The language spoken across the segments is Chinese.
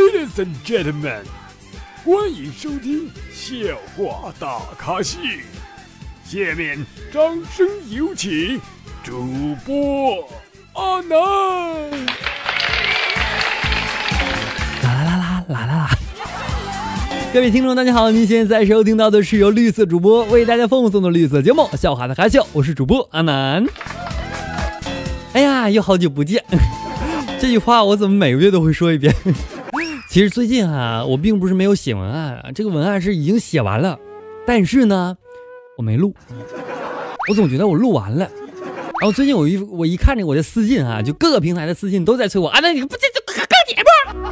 Ladies and gentlemen，欢迎收听笑话大咖秀。下面掌声有请主播阿南。啦啦啦啦啦啦！各位听众，大家好，您现在收听到的是由绿色主播为大家奉送的绿色节目《笑话大咖秀》，我是主播阿南。哎呀，又好久不见！这句话我怎么每个月都会说一遍？其实最近啊，我并不是没有写文案，这个文案是已经写完了，但是呢，我没录。我总觉得我录完了，然后最近我一我一看着我的私信啊，就各个平台的私信都在催我啊，那你不这这更节目？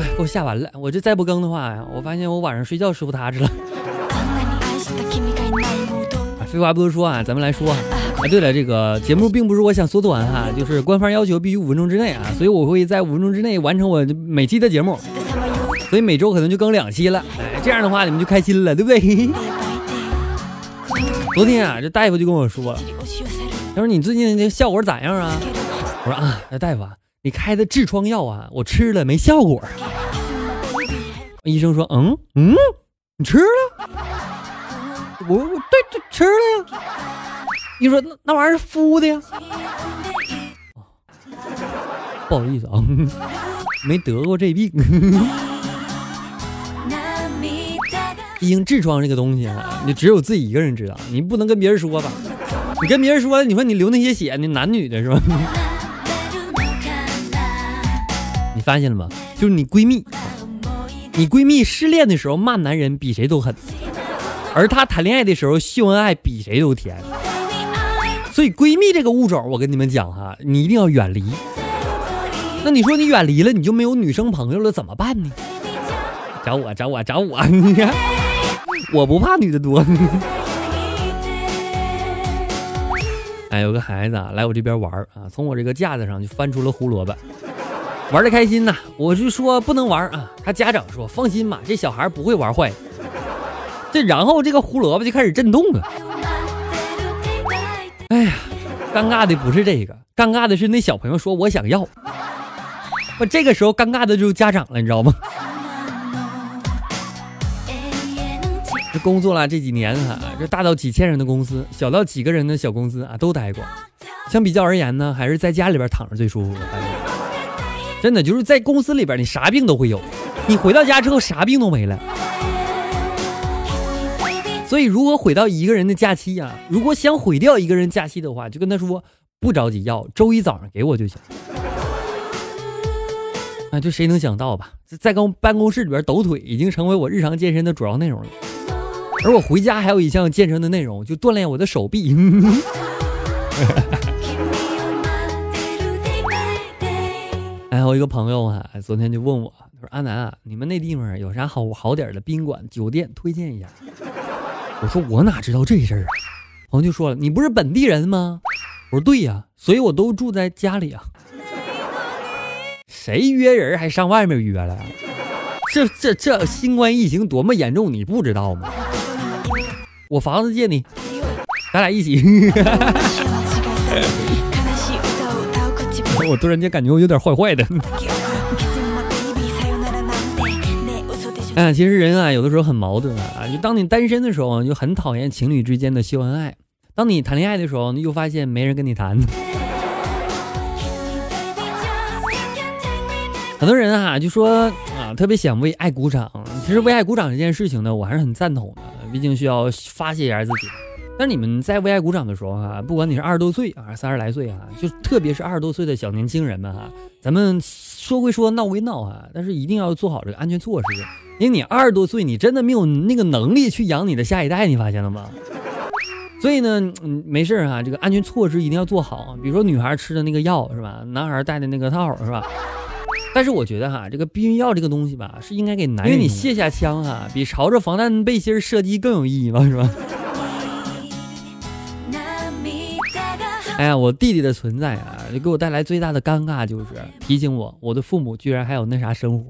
哎，给我吓完了！我这再不更的话呀，我发现我晚上睡觉睡不踏实了。废话不多说啊，咱们来说。对了，这个节目并不是我想缩短哈，就是官方要求必须五分钟之内啊，所以我会在五分钟之内完成我每期的节目，所以每周可能就更两期了。哎，这样的话你们就开心了，对不对？昨天啊，这大夫就跟我说，他说你最近这效果咋样啊？我说啊，大夫，啊你开的痔疮药啊，我吃了没效果。医生说，嗯嗯，你吃了？我我对对吃了呀。你说那那玩意儿是敷的呀？不好意思啊，没得过这病。毕竟痔疮这个东西啊，你只有自己一个人知道，你不能跟别人说吧？你跟别人说，你说你流那些血，你男女的是吧？你发现了吗？就是你闺蜜，你闺蜜失恋的时候骂男人比谁都狠，而她谈恋爱的时候秀恩爱比谁都甜。所以闺蜜这个物种，我跟你们讲哈，你一定要远离。那你说你远离了，你就没有女生朋友了，怎么办呢？找我，找我，找我！你看，我不怕女的多。哎，有个孩子啊，来我这边玩啊，从我这个架子上就翻出了胡萝卜，玩的开心呐。我就说不能玩啊，他家长说放心吧，这小孩不会玩坏。这然后这个胡萝卜就开始震动了。尴尬的不是这个，尴尬的是那小朋友说我想要。我这个时候尴尬的就是家长了，你知道吗？这工作了这几年哈，这大到几千人的公司，小到几个人的小公司啊，都待过。相比较而言呢，还是在家里边躺着最舒服。真的就是在公司里边，你啥病都会有；你回到家之后，啥病都没了。所以，如果毁掉一个人的假期呀？如果想毁掉一个人假期的话，就跟他说不着急要，周一早上给我就行。啊，就谁能想到吧？在公办公室里边抖腿，已经成为我日常健身的主要内容了。而我回家还有一项健身的内容，就锻炼我的手臂。哎，我一个朋友啊，昨天就问我，他说：“阿南啊，你们那地方有啥好好点的宾馆、酒店推荐一下？”我说我哪知道这事儿啊？朋友就说了，你不是本地人吗？我说对呀，所以我都住在家里啊。谁约人还上外面约了？这这这新冠疫情多么严重，你不知道吗？我房子借你，咱俩一起。我突然间感觉我有点坏坏的。哎，其实人啊，有的时候很矛盾啊。就当你单身的时候，就很讨厌情侣之间的秀恩爱；当你谈恋爱的时候，又发现没人跟你谈。很多人啊，就说啊，特别想为爱鼓掌。其实为爱鼓掌这件事情呢，我还是很赞同的，毕竟需要发泄一下自己。但你们在为爱鼓掌的时候啊，不管你是二十多岁啊，三十来岁啊，就特别是二十多岁的小年轻人们哈，咱们说归说，闹归闹啊，但是一定要做好这个安全措施。因为你二十多岁，你真的没有那个能力去养你的下一代，你发现了吗？所以呢，嗯，没事哈，这个安全措施一定要做好。比如说女孩吃的那个药是吧？男孩戴的那个套是吧？但是我觉得哈，这个避孕药这个东西吧，是应该给男人，因为你卸下枪哈，比朝着防弹背心射击更有意义嘛，是吧？哎呀，我弟弟的存在啊，就给我带来最大的尴尬，就是提醒我，我的父母居然还有那啥生活。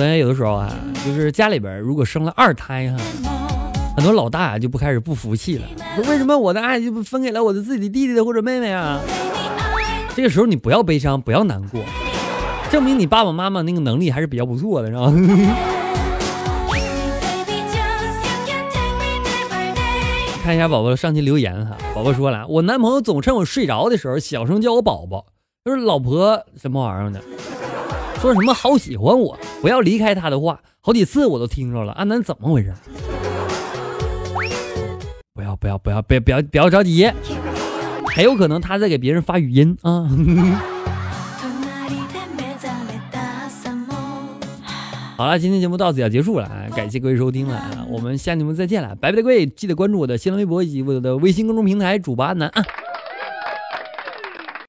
所以有的时候啊，就是家里边如果生了二胎哈，很多老大就不开始不服气了，说为什么我的爱就不分给了我的自己的弟弟或者妹妹啊？这个时候你不要悲伤，不要难过，证明你爸爸妈妈那个能力还是比较不错的，是吧？看一下宝宝上期留言哈，宝宝说了，我男朋友总趁我睡着的时候小声叫我宝宝，就是老婆什么玩意儿的，说什么好喜欢我，不要离开他的话，好几次我都听着了，安南怎么回事？不要不要不要别不要不要着急，还有可能他在给别人发语音啊。好了，今天节目到此要结束了啊！感谢各位收听了啊，我们下期节目再见了，拜拜各位！记得关注我的新浪微博以及我的微信公众平台主播安南啊。